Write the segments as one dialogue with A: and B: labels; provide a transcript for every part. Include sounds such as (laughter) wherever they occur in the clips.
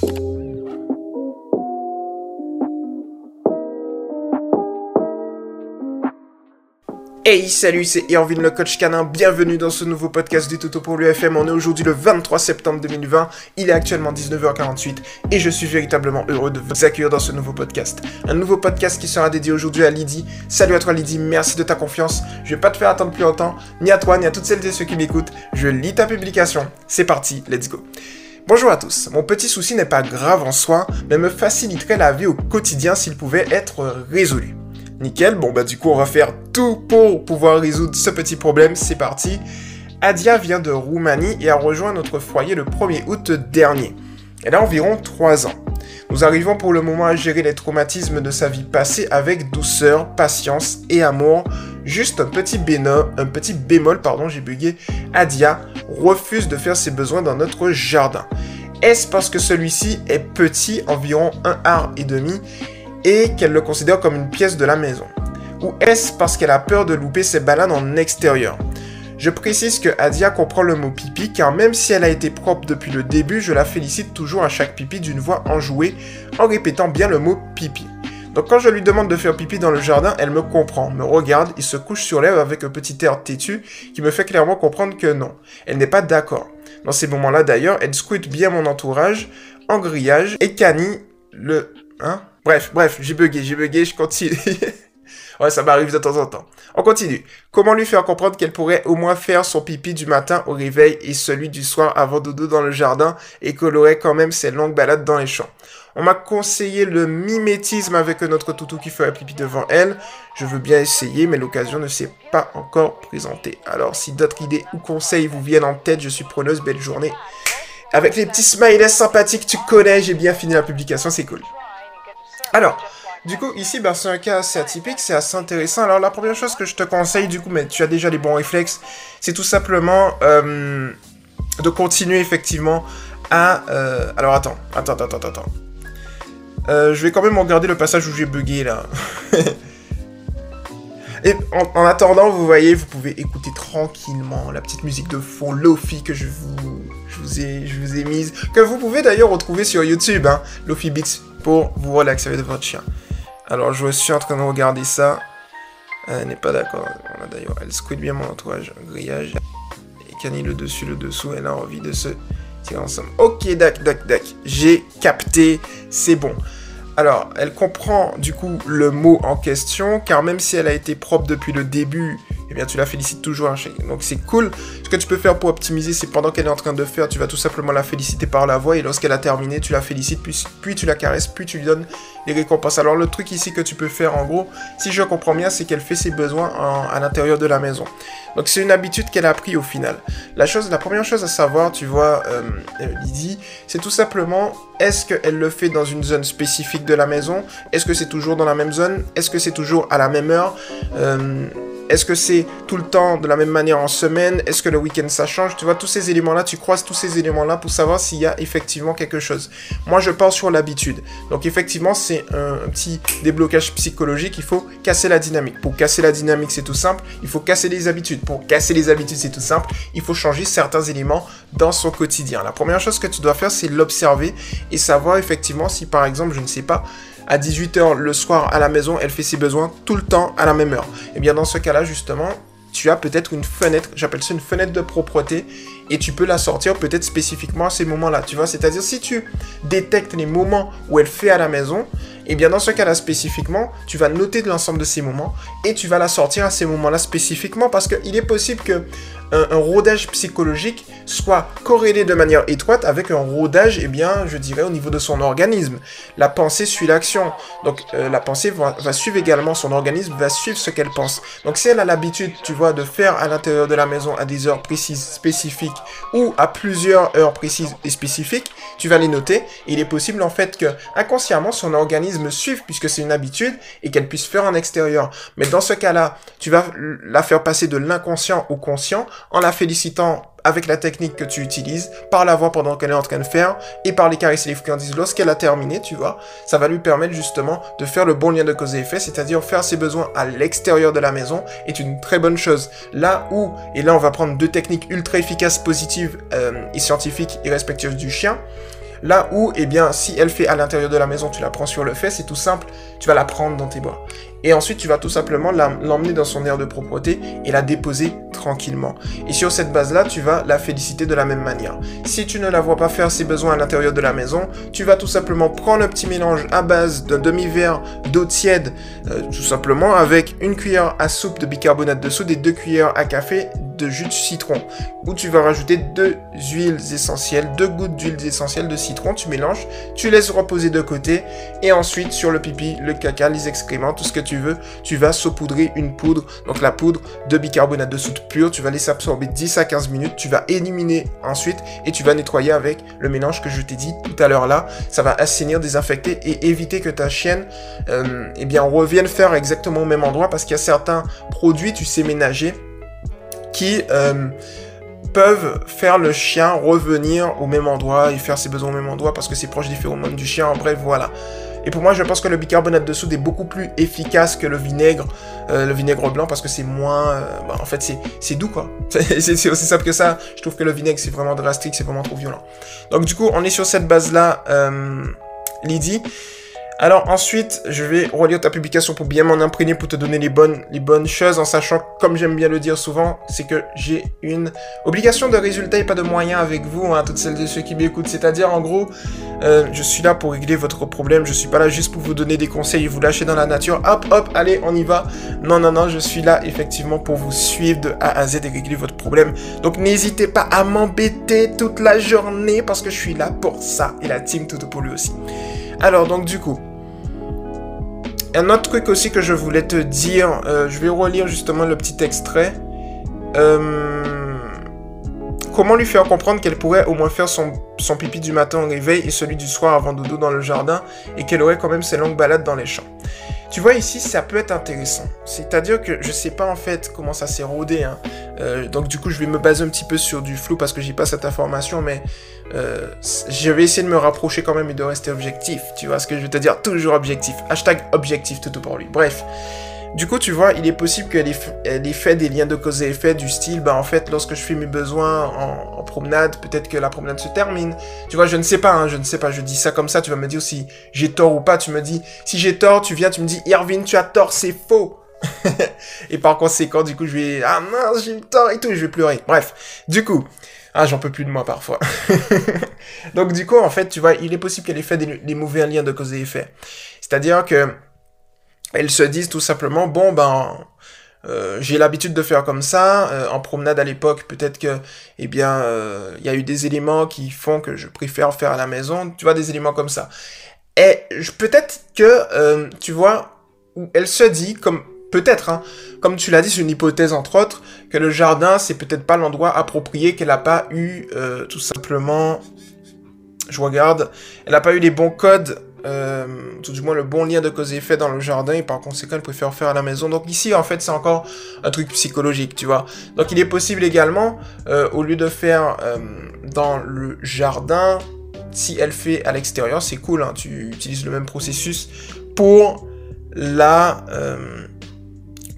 A: Hey salut, c'est Irvin le coach canin, bienvenue dans ce nouveau podcast du Toto pour l'UFM. On est aujourd'hui le 23 septembre 2020, il est actuellement 19h48 et je suis véritablement heureux de vous accueillir dans ce nouveau podcast. Un nouveau podcast qui sera dédié aujourd'hui à Lydie. Salut à toi Lydie, merci de ta confiance. Je vais pas te faire attendre plus longtemps, ni à toi, ni à toutes celles et ceux qui m'écoutent. Je lis ta publication. C'est parti, let's go. Bonjour à tous. Mon petit souci n'est pas grave en soi, mais me faciliterait la vie au quotidien s'il pouvait être résolu. Nickel, bon bah du coup on va faire tout pour pouvoir résoudre ce petit problème, c'est parti. Adia vient de Roumanie et a rejoint notre foyer le 1er août dernier. Elle a environ 3 ans. Nous arrivons pour le moment à gérer les traumatismes de sa vie passée avec douceur, patience et amour. Juste un petit béno, un petit bémol, pardon, j'ai bugué. Adia refuse de faire ses besoins dans notre jardin. Est-ce parce que celui-ci est petit, environ 1 art et demi, et qu'elle le considère comme une pièce de la maison? Ou est-ce parce qu'elle a peur de louper ses balades en extérieur? Je précise que Adia comprend le mot pipi car même si elle a été propre depuis le début, je la félicite toujours à chaque pipi d'une voix enjouée en répétant bien le mot pipi. Donc quand je lui demande de faire pipi dans le jardin, elle me comprend, me regarde et se couche sur l'herbe avec un petit air têtu qui me fait clairement comprendre que non, elle n'est pas d'accord. Dans ces moments-là d'ailleurs, elle scrute bien mon entourage en grillage et Kani le... Hein? Bref, bref, j'ai bugué, j'ai bugué, je continue. (laughs) ouais, ça m'arrive de temps en temps. On continue. Comment lui faire comprendre qu'elle pourrait au moins faire son pipi du matin au réveil et celui du soir avant dodo dans le jardin et qu'elle aurait quand même ses longues balades dans les champs? On m'a conseillé le mimétisme avec notre toutou qui ferait pipi devant elle. Je veux bien essayer, mais l'occasion ne s'est pas encore présentée. Alors, si d'autres idées ou conseils vous viennent en tête, je suis preneuse. Belle journée. Avec les petits smileys sympathiques, tu connais, j'ai bien fini la publication, c'est cool. Alors, du coup, ici, bah, c'est un cas assez atypique, c'est assez intéressant. Alors, la première chose que je te conseille, du coup, mais tu as déjà les bons réflexes, c'est tout simplement euh, de continuer effectivement à... Euh, alors, attends, attends, attends, attends, attends. Euh, je vais quand même regarder le passage où j'ai bugué, là. (laughs) Et en, attendant, vous voyez, vous pouvez écouter tranquillement la petite musique de fond Lofi que je vous, ai mise, que vous pouvez d'ailleurs retrouver sur YouTube, hein, Lofi Beats pour vous relaxer avec votre chien. Alors, je suis en train de regarder ça. Elle n'est pas d'accord. D'ailleurs, elle squid bien mon entourage. grillage. Et Cani le dessus, le dessous. Elle a envie de se tirer ensemble. Ok, dac, dac, dac. J'ai capté. C'est bon. Alors, elle comprend du coup le mot en question, car même si elle a été propre depuis le début, eh bien tu la félicites toujours. Hein, donc c'est cool. Ce que tu peux faire pour optimiser, c'est pendant qu'elle est en train de faire, tu vas tout simplement la féliciter par la voix, et lorsqu'elle a terminé, tu la félicites, puis, puis tu la caresses, puis tu lui donnes les récompenses. Alors le truc ici que tu peux faire en gros, si je comprends bien, c'est qu'elle fait ses besoins à l'intérieur de la maison. Donc c'est une habitude qu'elle a pris au final. La chose, la première chose à savoir, tu vois, euh, Lydie, c'est tout simplement est-ce qu'elle le fait dans une zone spécifique de la maison? Est-ce que c'est toujours dans la même zone? Est-ce que c'est toujours à la même heure? Euh, est-ce que c'est tout le temps de la même manière en semaine? Est-ce que le week-end ça change? Tu vois, tous ces éléments-là, tu croises tous ces éléments-là pour savoir s'il y a effectivement quelque chose. Moi, je pense sur l'habitude. Donc, effectivement, c'est un, petit déblocage psychologique. Il faut casser la dynamique. Pour casser la dynamique, c'est tout simple. Il faut casser les habitudes. Pour casser les habitudes, c'est tout simple. Il faut changer certains éléments dans son quotidien. La première chose que tu dois faire, c'est l'observer et savoir effectivement si, par exemple, je ne sais pas, à 18h le soir à la maison, elle fait ses besoins tout le temps à la même heure. Et eh bien dans ce cas-là, justement, tu as peut-être une fenêtre, j'appelle ça une fenêtre de propreté, et tu peux la sortir peut-être spécifiquement à ces moments-là, tu vois. C'est-à-dire si tu détectes les moments où elle fait à la maison, et bien dans ce cas-là spécifiquement, tu vas noter de l'ensemble de ces moments et tu vas la sortir à ces moments-là spécifiquement parce qu'il est possible que un, rodage psychologique soit corrélé de manière étroite avec un rodage, eh bien, je dirais, au niveau de son organisme. La pensée suit l'action. Donc, euh, la pensée va, va, suivre également son organisme, va suivre ce qu'elle pense. Donc, si elle a l'habitude, tu vois, de faire à l'intérieur de la maison à des heures précises, spécifiques, ou à plusieurs heures précises et spécifiques, tu vas les noter. il est possible, en fait, que inconsciemment, son organisme suive, puisque c'est une habitude, et qu'elle puisse faire en extérieur. Mais dans ce cas-là, tu vas la faire passer de l'inconscient au conscient en la félicitant avec la technique que tu utilises, par la voix pendant qu'elle est en train de faire, et par les caresses et les friandises lorsqu'elle a terminé, tu vois, ça va lui permettre justement de faire le bon lien de cause et effet, c'est-à-dire faire ses besoins à l'extérieur de la maison est une très bonne chose. Là où, et là on va prendre deux techniques ultra efficaces, positives euh, et scientifiques et respectueuses du chien, Là où, eh bien, si elle fait à l'intérieur de la maison, tu la prends sur le fait, c'est tout simple, tu vas la prendre dans tes bras. Et ensuite, tu vas tout simplement l'emmener dans son aire de propreté et la déposer tranquillement. Et sur cette base-là, tu vas la féliciter de la même manière. Si tu ne la vois pas faire ses besoins à l'intérieur de la maison, tu vas tout simplement prendre un petit mélange à base d'un demi-verre d'eau tiède, euh, tout simplement, avec une cuillère à soupe de bicarbonate de soude et deux cuillères à café de jus de citron, où tu vas rajouter deux huiles essentielles, deux gouttes d'huile essentielle de citron, tu mélanges, tu laisses reposer de côté, et ensuite sur le pipi, le caca, les excréments, tout ce que tu veux, tu vas saupoudrer une poudre, donc la poudre de bicarbonate de soude pur, tu vas laisser absorber 10 à 15 minutes, tu vas éliminer ensuite, et tu vas nettoyer avec le mélange que je t'ai dit tout à l'heure là, ça va assainir, désinfecter et éviter que ta chienne, euh, eh revienne faire exactement au même endroit, parce qu'il y a certains produits, tu sais, ménager, qui euh, peuvent faire le chien revenir au même endroit et faire ses besoins au même endroit parce que c'est proche des phéromones du chien. Bref, voilà. Et pour moi, je pense que le bicarbonate de soude est beaucoup plus efficace que le vinaigre, euh, le vinaigre blanc, parce que c'est moins... Euh, bah, en fait, c'est doux, quoi. (laughs) c'est aussi simple que ça. Je trouve que le vinaigre, c'est vraiment drastique, c'est vraiment trop violent. Donc du coup, on est sur cette base-là, Lydie. Alors ensuite, je vais relire ta publication pour bien m'en imprégner, pour te donner les bonnes, les bonnes choses, en sachant, comme j'aime bien le dire souvent, c'est que j'ai une obligation de résultat et pas de moyens avec vous, hein, toutes celles et ceux qui m'écoutent. C'est-à-dire, en gros, euh, je suis là pour régler votre problème, je suis pas là juste pour vous donner des conseils et vous lâcher dans la nature. Hop, hop, allez, on y va. Non, non, non, je suis là effectivement pour vous suivre de A à Z et régler votre problème. Donc n'hésitez pas à m'embêter toute la journée parce que je suis là pour ça. Et la team tout pour lui aussi. Alors donc du coup, un autre truc aussi que je voulais te dire, euh, je vais relire justement le petit extrait. Euh, comment lui faire comprendre qu'elle pourrait au moins faire son, pipi du matin au réveil et celui du soir avant dodo dans le jardin et qu'elle aurait quand même ses longues balades dans les champs. Tu vois ici, ça peut être intéressant. C'est-à-dire que je sais pas en fait comment ça s'est rodé. Hein. Euh, donc du coup, je vais me baser un petit peu sur du flou parce que j'ai pas cette information, mais euh, je vais essayer de me rapprocher quand même et de rester objectif. Tu vois ce que je veux te dire? Toujours objectif. Hashtag objectif tout pour lui. Bref. Du coup, tu vois, il est possible qu'elle ait, fait des liens de cause et effet du style, bah en fait, lorsque je fais mes besoins en, promenade, peut-être que la promenade se termine. Tu vois, je ne sais pas, hein, je ne sais pas, je dis ça comme ça, tu vas me dire si j'ai tort ou pas, tu me dis, si j'ai tort, tu viens, tu me dis, Irvine, tu as tort, c'est faux. (laughs) et par conséquent, du coup, je vais, ah mince, j'ai eu tort et tout, je vais pleurer. Bref, du coup, ah, j'en peux plus de moi parfois. (laughs) Donc, du coup, en fait, tu vois, il est possible qu'elle ait fait des, des mauvais liens de cause et effet. C'est-à-dire que, elles se disent tout simplement, bon ben, euh, j'ai l'habitude de faire comme ça. Euh, en promenade à l'époque, peut-être que, eh bien, euh, il y a eu des éléments qui font que je préfère faire à la maison. Tu vois, des éléments comme ça. Et peut-être que, tu vois, elle se dit, comme peut-être, hein, comme tu l'as dit, c'est une hypothèse entre autres, que le jardin, c'est peut-être pas l'endroit approprié, qu'elle n'a pas eu, tout simplement, je regarde, elle n'a pas eu les bons codes euh, tout du moins le bon lien de cause et effet dans le jardin et par conséquent elle préfère faire à la maison. Donc ici en fait c'est encore un truc psychologique, tu vois. Donc il est possible également, euh, au lieu de faire euh, dans le jardin, si elle fait à l'extérieur, c'est cool, hein, tu utilises le même processus pour la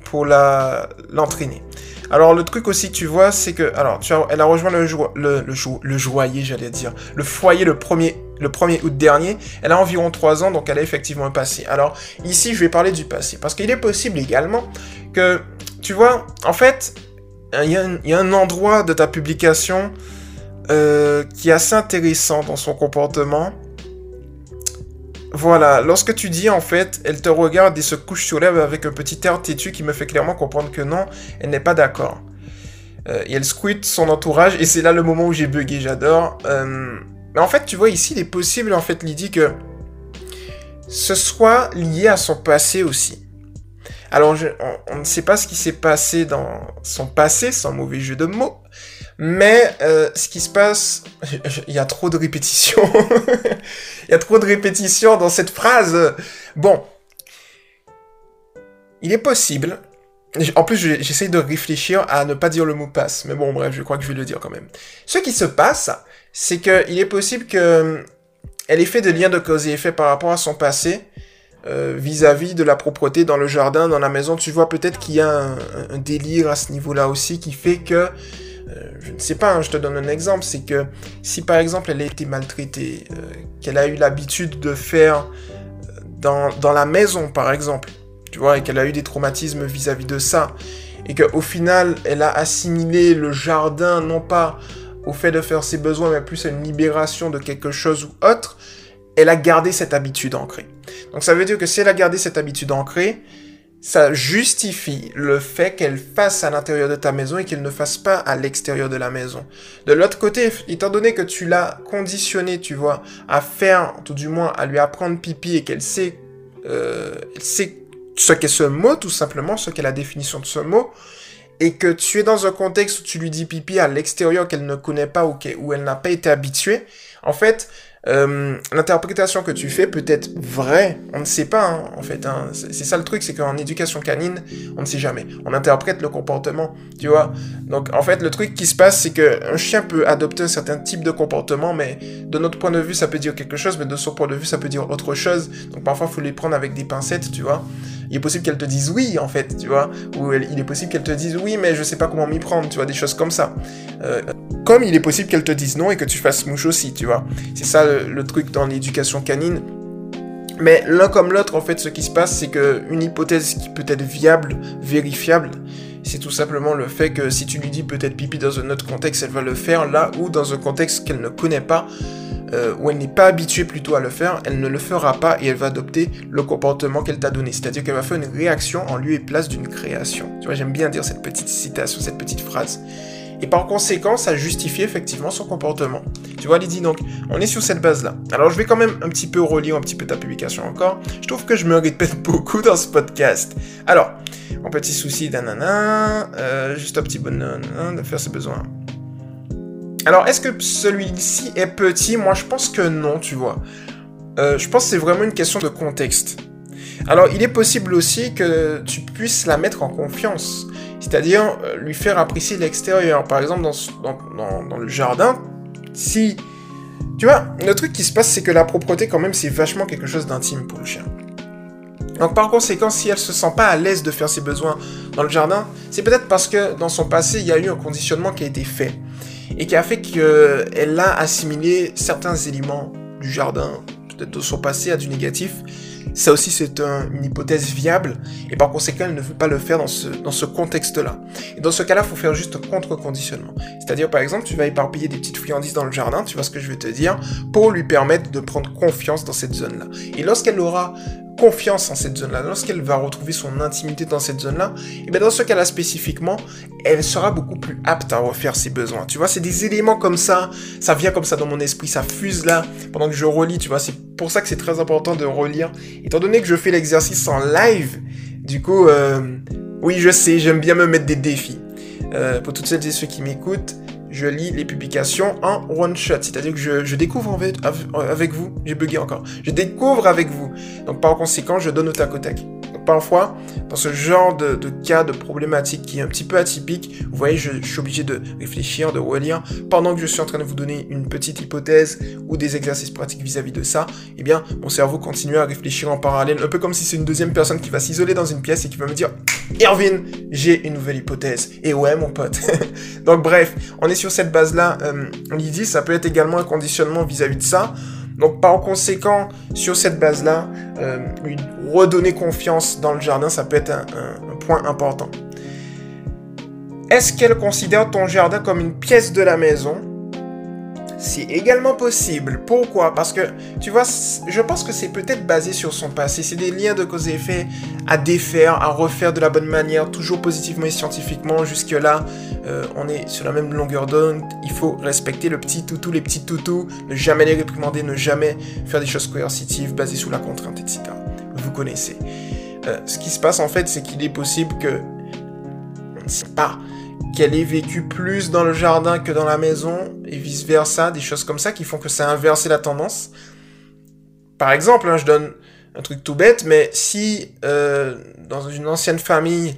A: pour la l'entraîner. Alors le truc aussi tu vois c'est que alors tu as, elle a rejoint le le, le, le joyer j'allais dire le foyer le premier le 1er août dernier. Elle a environ 3 ans, donc elle a effectivement un passé. Alors, ici, je vais parler du passé. Parce qu'il est possible également que, tu vois, en fait, il y, a un endroit de ta publication euh, qui est assez intéressant dans son comportement. Voilà, lorsque tu dis en fait, elle te regarde et se couche sur l'herbe avec un petit air têtu qui me fait clairement comprendre que non, elle n'est pas d'accord. Euh, et elle squite son entourage, et c'est là le moment où j'ai bugué, j'adore. Euh, mais en fait, tu vois, ici, il est possible, en fait, Lydie, que ce soit lié à son passé aussi. Alors, on, ne sait pas ce qui s'est passé dans son passé, sans mauvais jeu de mots. Mais euh, ce qui se passe, (laughs) il y a trop de répétitions. (laughs) il y a trop de répétitions dans cette phrase. Bon, il est possible. En plus, j'essaye de réfléchir à ne pas dire le mot passe. Mais bon, bref, je crois que je vais le dire quand même. Ce qui se passe, c'est qu'il est possible que elle ait fait des liens de cause et effet par rapport à son passé euh, vis-à-vis de la propreté dans le jardin, dans la maison. Tu vois peut-être qu'il y a un, délire à ce niveau-là aussi qui fait que euh, je ne sais pas, hein, je te donne un exemple, c'est que si par exemple elle a été maltraitée, euh, qu'elle a eu l'habitude de faire dans, la maison par exemple, tu vois, et qu'elle a eu des traumatismes vis-à-vis de ça, et qu'au final elle a assimilé le jardin non pas au fait de faire ses besoins, mais plus à une libération de quelque chose ou autre, elle a gardé cette habitude ancrée. Donc ça veut dire que si elle a gardé cette habitude ancrée, ça justifie le fait qu'elle fasse à l'intérieur de ta maison et qu'elle ne fasse pas à l'extérieur de la maison. De l'autre côté, étant donné que tu l'as conditionné, tu vois, à faire, tout du moins à lui apprendre pipi et qu'elle sait, euh, sait ce qu'est ce mot, tout simplement, ce qu'est la définition de ce mot, et que tu es dans un contexte où tu lui dis pipi à l'extérieur qu'elle ne connaît pas ou où elle n'a pas été habituée, en fait, euh, l'interprétation que tu fais peut être vraie, on ne sait pas hein, en fait. Hein. C'est ça le truc, c'est qu'en éducation canine, on ne sait jamais. On interprète le comportement, tu vois. Donc en fait, le truc qui se passe, c'est qu'un chien peut adopter un certain type de comportement, mais de notre point de vue, ça peut dire quelque chose, mais de son point de vue, ça peut dire autre chose. Donc parfois, il faut les prendre avec des pincettes, tu vois. Il est possible qu'elle te dise oui, en fait, tu vois. Ou il est possible qu'elle te dise oui, mais je sais pas comment m'y prendre, tu vois, des choses comme ça. Euh, comme il est possible qu'elle te dise non et que tu fasses mouche aussi, tu vois. C'est ça le, truc dans l'éducation canine. Mais l'un comme l'autre, en fait, ce qui se passe, c'est que une hypothèse qui peut être viable, vérifiable, c'est tout simplement le fait que si tu lui dis peut-être pipi dans un autre contexte, elle va le faire là où dans un contexte qu'elle ne connaît pas, euh, où elle n'est pas habituée plutôt à le faire, elle ne le fera pas et elle va adopter le comportement qu'elle t'a donné. C'est-à-dire qu'elle va faire une réaction en lieu et place d'une création. Tu vois, j'aime bien dire cette petite citation, cette petite phrase. Et par conséquent, ça justifie effectivement son comportement. Tu vois, Lydie, donc, on est sur cette base-là. Alors, je vais quand même un petit peu relire un petit peu ta publication encore. Je trouve que je me répète (laughs) beaucoup dans ce podcast. Alors, mon petit souci, nanana, euh, juste un petit bonheur de faire ses besoins. Alors, est-ce que celui-ci est petit? Moi, je pense que non, tu vois. Euh, je pense que c'est vraiment une question de contexte. Alors, il est possible aussi que tu puisses la mettre en confiance. C'est-à-dire euh, lui faire apprécier l'extérieur. Par exemple, dans, le jardin, si... Tu vois, le truc qui se passe, c'est que la propreté, quand même, c'est vachement quelque chose d'intime pour le chien. Donc par conséquent, si elle se sent pas à l'aise de faire ses besoins dans le jardin, c'est peut-être parce que dans son passé, il y a eu un conditionnement qui a été fait et qui a fait qu'elle a assimilé certains éléments du jardin, peut-être de son passé, à du négatif, ça aussi, c'est une hypothèse viable, et par conséquent, elle ne veut pas le faire dans ce, contexte-là. Et dans ce cas-là, il faut faire juste contre-conditionnement. C'est-à-dire, par exemple, tu vas éparpiller des petites friandises dans le jardin, tu vois ce que je vais te dire, pour lui permettre de prendre confiance dans cette zone-là. Et lorsqu'elle aura confiance en cette zone-là, lorsqu'elle va retrouver son intimité dans cette zone-là, et bien dans ce cas-là spécifiquement, elle sera beaucoup plus apte à refaire ses besoins. Tu vois, c'est des éléments comme ça, ça vient comme ça dans mon esprit, ça fuse là pendant que je relis, tu vois, c'est pour ça que c'est très important de relire. Étant donné que je fais l'exercice en live, du coup, euh, oui, je sais, j'aime bien me mettre des défis. Euh, pour toutes celles et ceux qui m'écoutent, je lis les publications en one shot, c'est-à-dire que je, découvre avec, vous, j'ai bugué encore, je découvre avec vous. Donc par conséquent, je donne au tac au tac. Parfois, dans ce genre de, cas de problématique qui est un petit peu atypique, vous voyez, je, suis obligé de réfléchir, de relire, pendant que je suis en train de vous donner une petite hypothèse ou des exercices pratiques vis-à-vis de ça, eh bien, mon cerveau continue à réfléchir en parallèle, un peu comme si c'est une deuxième personne qui va s'isoler dans une pièce et qui va me dire, Erwin, j'ai une nouvelle hypothèse. Et ouais, mon pote. (laughs) Donc bref, on est sur cette base-là. Euh, Lydie, ça peut être également un conditionnement vis-à-vis de ça. Donc par conséquent, sur cette base-là, euh, redonner confiance dans le jardin, ça peut être un point important. Est-ce qu'elle considère ton jardin comme une pièce de la maison? C'est également possible. Pourquoi? Parce que, tu vois, je pense que c'est peut-être basé sur son passé. C'est des liens de cause et effet à défaire, à refaire de la bonne manière, toujours positivement et scientifiquement. Jusque-là, euh, on est sur la même longueur d'onde. Il faut respecter le petit toutou, les petits toutous, ne jamais les réprimander, ne jamais faire des choses coercitives basées sur la contrainte, etc. Vous connaissez. Euh, ce qui se passe en fait, c'est qu'il est possible que, on ne sait pas, qu'elle ait vécu plus dans le jardin que dans la maison, et vice-versa, des choses comme ça qui font que ça a inversé la tendance. Par exemple, hein, je donne un truc tout bête, mais si euh, dans une ancienne famille,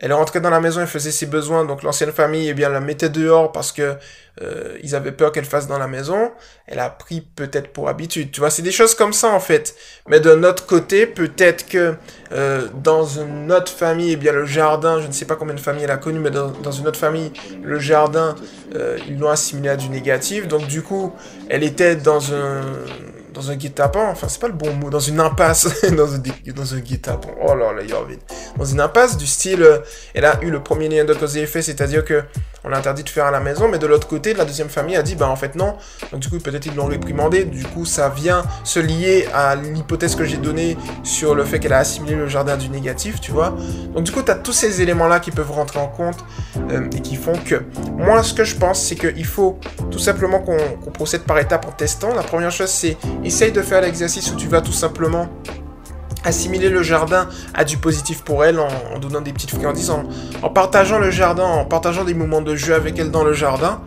A: elle est rentrée dans la maison, elle faisait ses besoins, donc l'ancienne famille, eh bien, la mettait dehors parce que euh, ils avaient peur qu'elle fasse dans la maison. Elle a pris peut-être pour habitude, tu vois. C'est des choses comme ça en fait. Mais d'un autre côté, peut-être que euh, dans une autre famille, eh bien, le jardin, je ne sais pas combien de familles elle a connu, mais dans, une autre famille, le jardin, euh, ils l'ont assimilé à du négatif. Donc du coup, elle était dans un dans un guet-apens, enfin c'est pas le bon mot, dans une impasse, (laughs) dans un, dans un guet-apens, oh là là, vite. dans une impasse du style, euh, elle a eu le premier lien de cause et effet, c'est-à-dire que on a interdit de faire à la maison, mais de l'autre côté, la deuxième famille a dit, bah en fait non, donc du coup peut-être ils l'ont réprimandé, du coup ça vient se lier à l'hypothèse que j'ai donnée sur le fait qu'elle a assimilé le jardin du négatif, tu vois. Donc du coup tu as tous ces éléments-là qui peuvent rentrer en compte euh, et qui font que, moi ce que je pense, c'est qu'il faut tout simplement qu'on procède par étapes en testant. La première chose c'est, essaye de faire l'exercice où tu vas tout simplement assimiler le jardin à du positif pour elle en, donnant des petites friandises, en, partageant le jardin, en partageant des moments de jeu avec elle dans le jardin.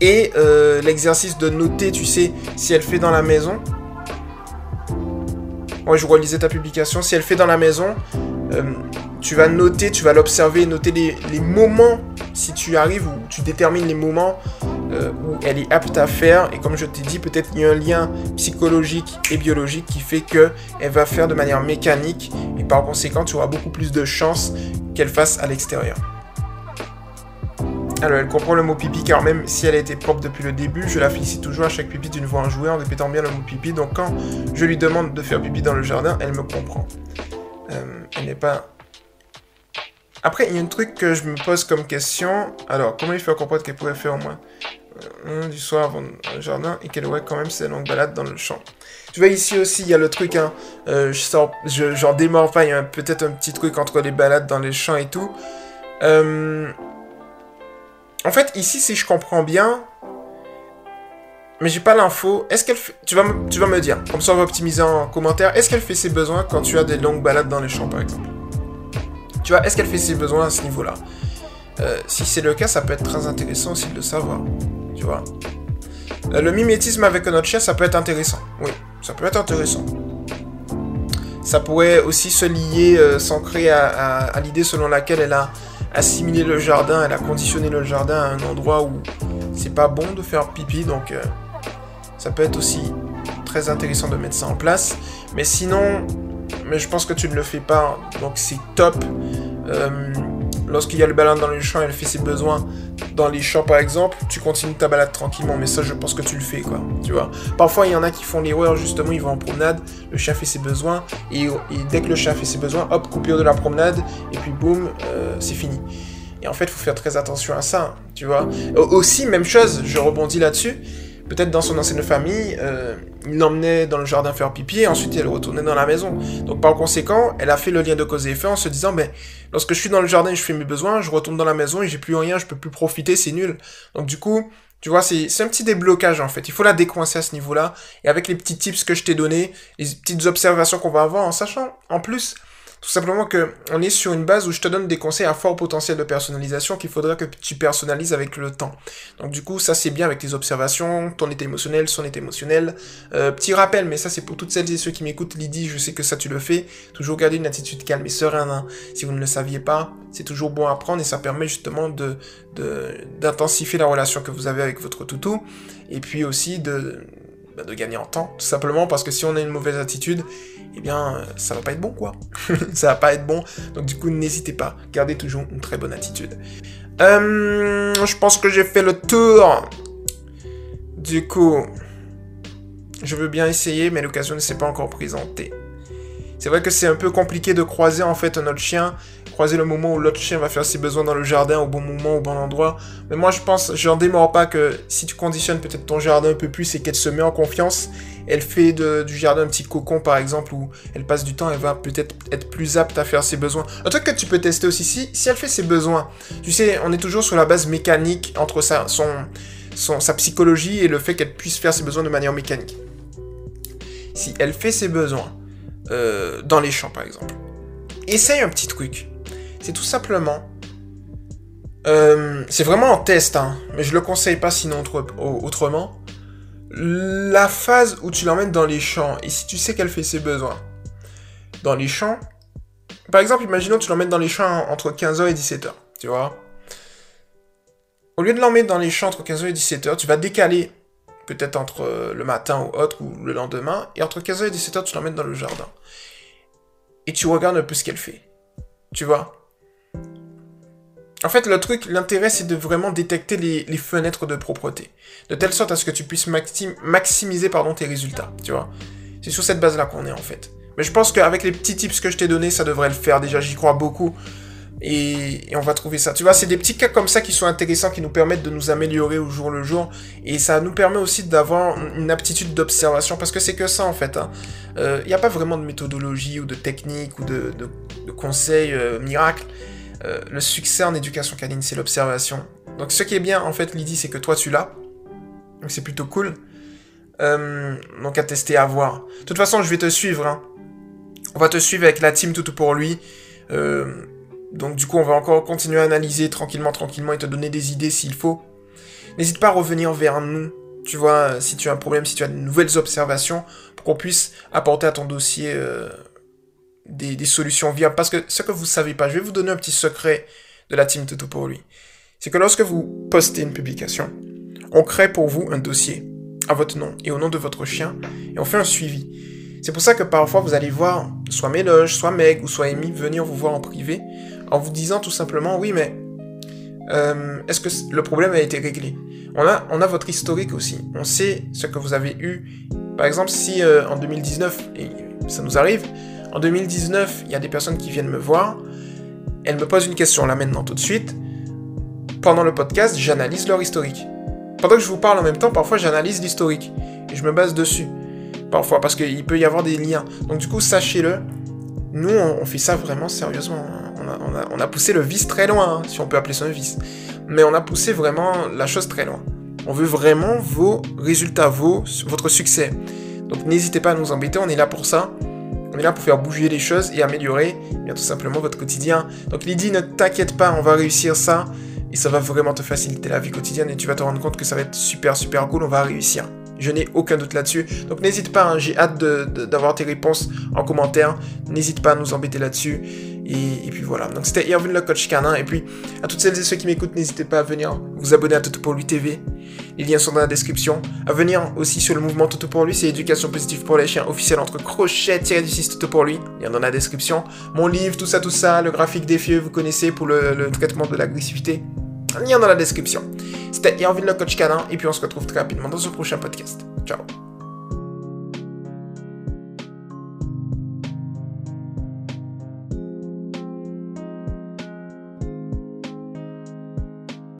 A: Et euh, l'exercice de noter, tu sais, si elle fait dans la maison. Ouais, je relisais ta publication. Si elle fait dans la maison, euh, tu vas noter, tu vas l'observer, noter les, moments, si tu arrives, ou tu détermines les moments euh, où elle est apte à faire. Et comme je t'ai dit, peut-être il y a un lien psychologique et biologique qui fait que elle va faire de manière mécanique. Et par conséquent, tu auras beaucoup plus de chances qu'elle fasse à l'extérieur. Alors, elle comprend le mot pipi car même si elle a été propre depuis le début, je la félicite toujours à chaque pipi d'une voix enjouée en répétant bien le mot pipi. Donc, quand je lui demande de faire pipi dans le jardin, elle me comprend. Euh, elle n'est pas après, il y a un truc que je me pose comme question. Alors, comment il fait comprendre qu'elle pourrait faire au moins euh, du soir avant le jardin et qu'elle aurait quand même ses longues balades dans le champ. Tu vois, ici aussi, il y a le truc, hein, euh, je sors, je, j'en démords pas, il y a peut-être un petit truc entre les balades dans les champs et tout. Euh, en fait, ici, si je comprends bien, mais j'ai pas l'info. Est-ce qu'elle fait... tu vas tu vas me dire, comme ça on va optimiser en commentaire. Est-ce qu'elle fait ses besoins quand tu as des longues balades dans les champs par exemple? Tu vois, est-ce qu'elle fait ses besoins à ce niveau-là? Euh, Si c'est le cas, ça peut être très intéressant aussi de le savoir. Tu vois euh, Le mimétisme avec notre chien, ça peut être intéressant. Oui, ça peut être intéressant. Ça pourrait aussi se lier, euh, s'ancrer à, l'idée selon laquelle elle a assimilé le jardin, elle a conditionné le jardin à un endroit où c'est pas bon de faire pipi, donc ça peut être aussi très intéressant de mettre ça en place. Mais sinon, mais je pense que tu ne le fais pas, donc c'est top. Euh, lorsqu'il y a le balade dans les champs, elle fait ses besoins dans les champs par exemple, tu continues ta balade tranquillement, mais ça je pense que tu le fais quoi, tu vois? Parfois il y en a qui font l'erreur justement, ils vont en promenade, le chien fait ses besoins, et, dès que le chien fait ses besoins, hop, coupure de la promenade, et puis boum, euh, c'est fini. Et en fait, il faut faire très attention à ça, tu vois? Aussi, même chose, je rebondis là-dessus, Peut-être dans son ancienne famille, euh, il l'emmenait dans le jardin faire pipi et ensuite elle retournait dans la maison. Donc par conséquent, elle a fait le lien de cause et effet en se disant, ben, lorsque je suis dans le jardin et je fais mes besoins, je retourne dans la maison et j'ai plus rien, je peux plus profiter, c'est nul. Donc du coup, tu vois, c'est un petit déblocage en fait. Il faut la décoincer à ce niveau-là. Et avec les petits tips que je t'ai donnés, les petites observations qu'on va avoir, en sachant en plus tout simplement que on est sur une base où je te donne des conseils à fort potentiel de personnalisation qu'il faudra que tu personnalises avec le temps. Donc du coup, ça c'est bien avec tes observations, ton état émotionnel, son état émotionnel. Euh, petit rappel, mais ça c'est pour toutes celles et ceux qui m'écoutent, Lydie, je sais que ça tu le fais. Toujours garder une attitude calme et sereine. Hein. Si vous ne le saviez pas, c'est toujours bon à prendre et ça permet justement de d'intensifier la relation que vous avez avec votre toutou. Et puis aussi de bah, de gagner en temps, tout simplement parce que si on a une mauvaise attitude, eh bien, euh, ça va pas être bon, quoi. (laughs) ça va pas être bon. Donc, du coup, n'hésitez pas. Gardez toujours une très bonne attitude. Euh, je pense que j'ai fait le tour. Du coup, je veux bien essayer, mais l'occasion ne s'est pas encore présentée. C'est vrai que c'est un peu compliqué de croiser en fait notre chien croiser le moment où l'autre chien va faire ses besoins dans le jardin au bon moment, au bon endroit. Mais moi, je pense, j'en démords pas que si tu conditionnes peut-être ton jardin un peu plus et qu'elle se met en confiance, elle fait du jardin un petit cocon, par exemple, où elle passe du temps, elle va peut-être être plus apte à faire ses besoins. Un truc que tu peux tester aussi, si, si elle fait ses besoins, tu sais, on est toujours sur la base mécanique entre sa psychologie et le fait qu'elle puisse faire ses besoins de manière mécanique. Si elle fait ses besoins euh, dans les champs, par exemple, essaye un petit truc c'est tout simplement... Euh, c'est vraiment en test, hein, mais je le conseille pas sinon autrement. La phase où tu l'emmènes dans les champs, et si tu sais qu'elle fait ses besoins dans les champs, par exemple, imaginons que tu l'emmènes dans les champs entre 15h et 17h, tu vois. Au lieu de l'emmener dans les champs entre 15h et 17h, tu vas décaler peut-être entre euh, le matin ou autre, ou le lendemain, et entre 15h et 17h, tu l'emmènes dans le jardin. Et tu regardes un peu ce qu'elle fait. Tu vois En fait, le truc, l'intérêt, c'est de vraiment détecter les, fenêtres de propreté. De telle sorte à ce que tu puisses maximiser tes résultats. C'est sur cette base-là qu'on est, en fait. Mais je pense qu'avec les petits tips que je t'ai donnés, ça devrait le faire. Déjà, j'y crois beaucoup. Et, on va trouver ça. Tu vois, c'est des petits cas comme ça qui sont intéressants, qui nous permettent de nous améliorer au jour le jour. Et ça nous permet aussi d'avoir une aptitude d'observation, parce que c'est que ça en fait. Il hein. n'y euh, a pas vraiment de méthodologie ou de technique ou de, conseils euh. Euh, le succès en éducation canine, c'est l'observation. Donc ce qui est bien en fait, Lydie, c'est que toi tu l'as. Donc c'est plutôt cool. donc à tester, à voir. De toute façon, je vais te suivre. Hein. On va te suivre avec la team tout pour lui. Euh, donc du coup, on va encore continuer à analyser tranquillement, tranquillement et te donner des idées s'il faut. N'hésite pas à revenir vers nous, tu vois, si tu as un problème, si tu as de nouvelles observations, pour qu'on puisse apporter à ton dossier des, solutions viables. Parce que ce que vous savez pas, je vais vous donner un petit secret de la team Toto pour lui. C'est que lorsque vous postez une publication, on crée pour vous un dossier à votre nom et au nom de votre chien, et on fait un suivi. C'est pour ça que parfois vous allez voir soit Méloge, soit Meg ou soit Amy venir vous voir en privé en vous disant tout simplement oui mais euh, est-ce que le problème a été réglé? On a, on a votre historique aussi. On sait ce que vous avez eu. Par exemple, si euh, en 2019, et ça nous arrive, en 2019, il y a des personnes qui viennent me voir, elles me posent une question là maintenant tout de suite. Pendant le podcast, j'analyse leur historique. Pendant que je vous parle en même temps, parfois j'analyse l'historique. Et je me base dessus parfois, parce qu'il peut y avoir des liens. Donc du coup, sachez-le, nous, on, fait ça vraiment sérieusement. On a, poussé le vice très loin, hein, si on peut appeler ça un vice. Mais on a poussé vraiment la chose très loin. On veut vraiment vos résultats, vos, votre succès. Donc n'hésitez pas à nous embêter, on est là pour ça. On est là pour faire bouger les choses et améliorer bien tout simplement votre quotidien. Donc Lydie, ne t'inquiète pas, on va réussir ça. Et ça va vraiment te faciliter la vie quotidienne et tu vas te rendre compte que ça va être super super cool, on va réussir. Je n'ai aucun doute là-dessus. Donc n'hésite pas, hein, j'ai hâte d'avoir tes réponses en commentaire. N'hésite pas à nous embêter là-dessus. Et, puis voilà. Donc c'était Irvin le coach canin. Et puis à toutes celles et ceux qui m'écoutent, n'hésitez pas à venir vous abonner à Toto pour lui TV. Les liens sont dans la description. À venir aussi sur le mouvement Toto pour lui, c'est éducation positive pour les chiens officiel entre crochets tiré du 6 Toto pour lui. Lien dans la description. Mon livre, tout ça, tout ça, le graphique des fieux, vous connaissez pour le, traitement de l'agressivité. Lien dans la description. C'était Irvin le coach canin et puis on se retrouve très rapidement dans un prochain podcast. Ciao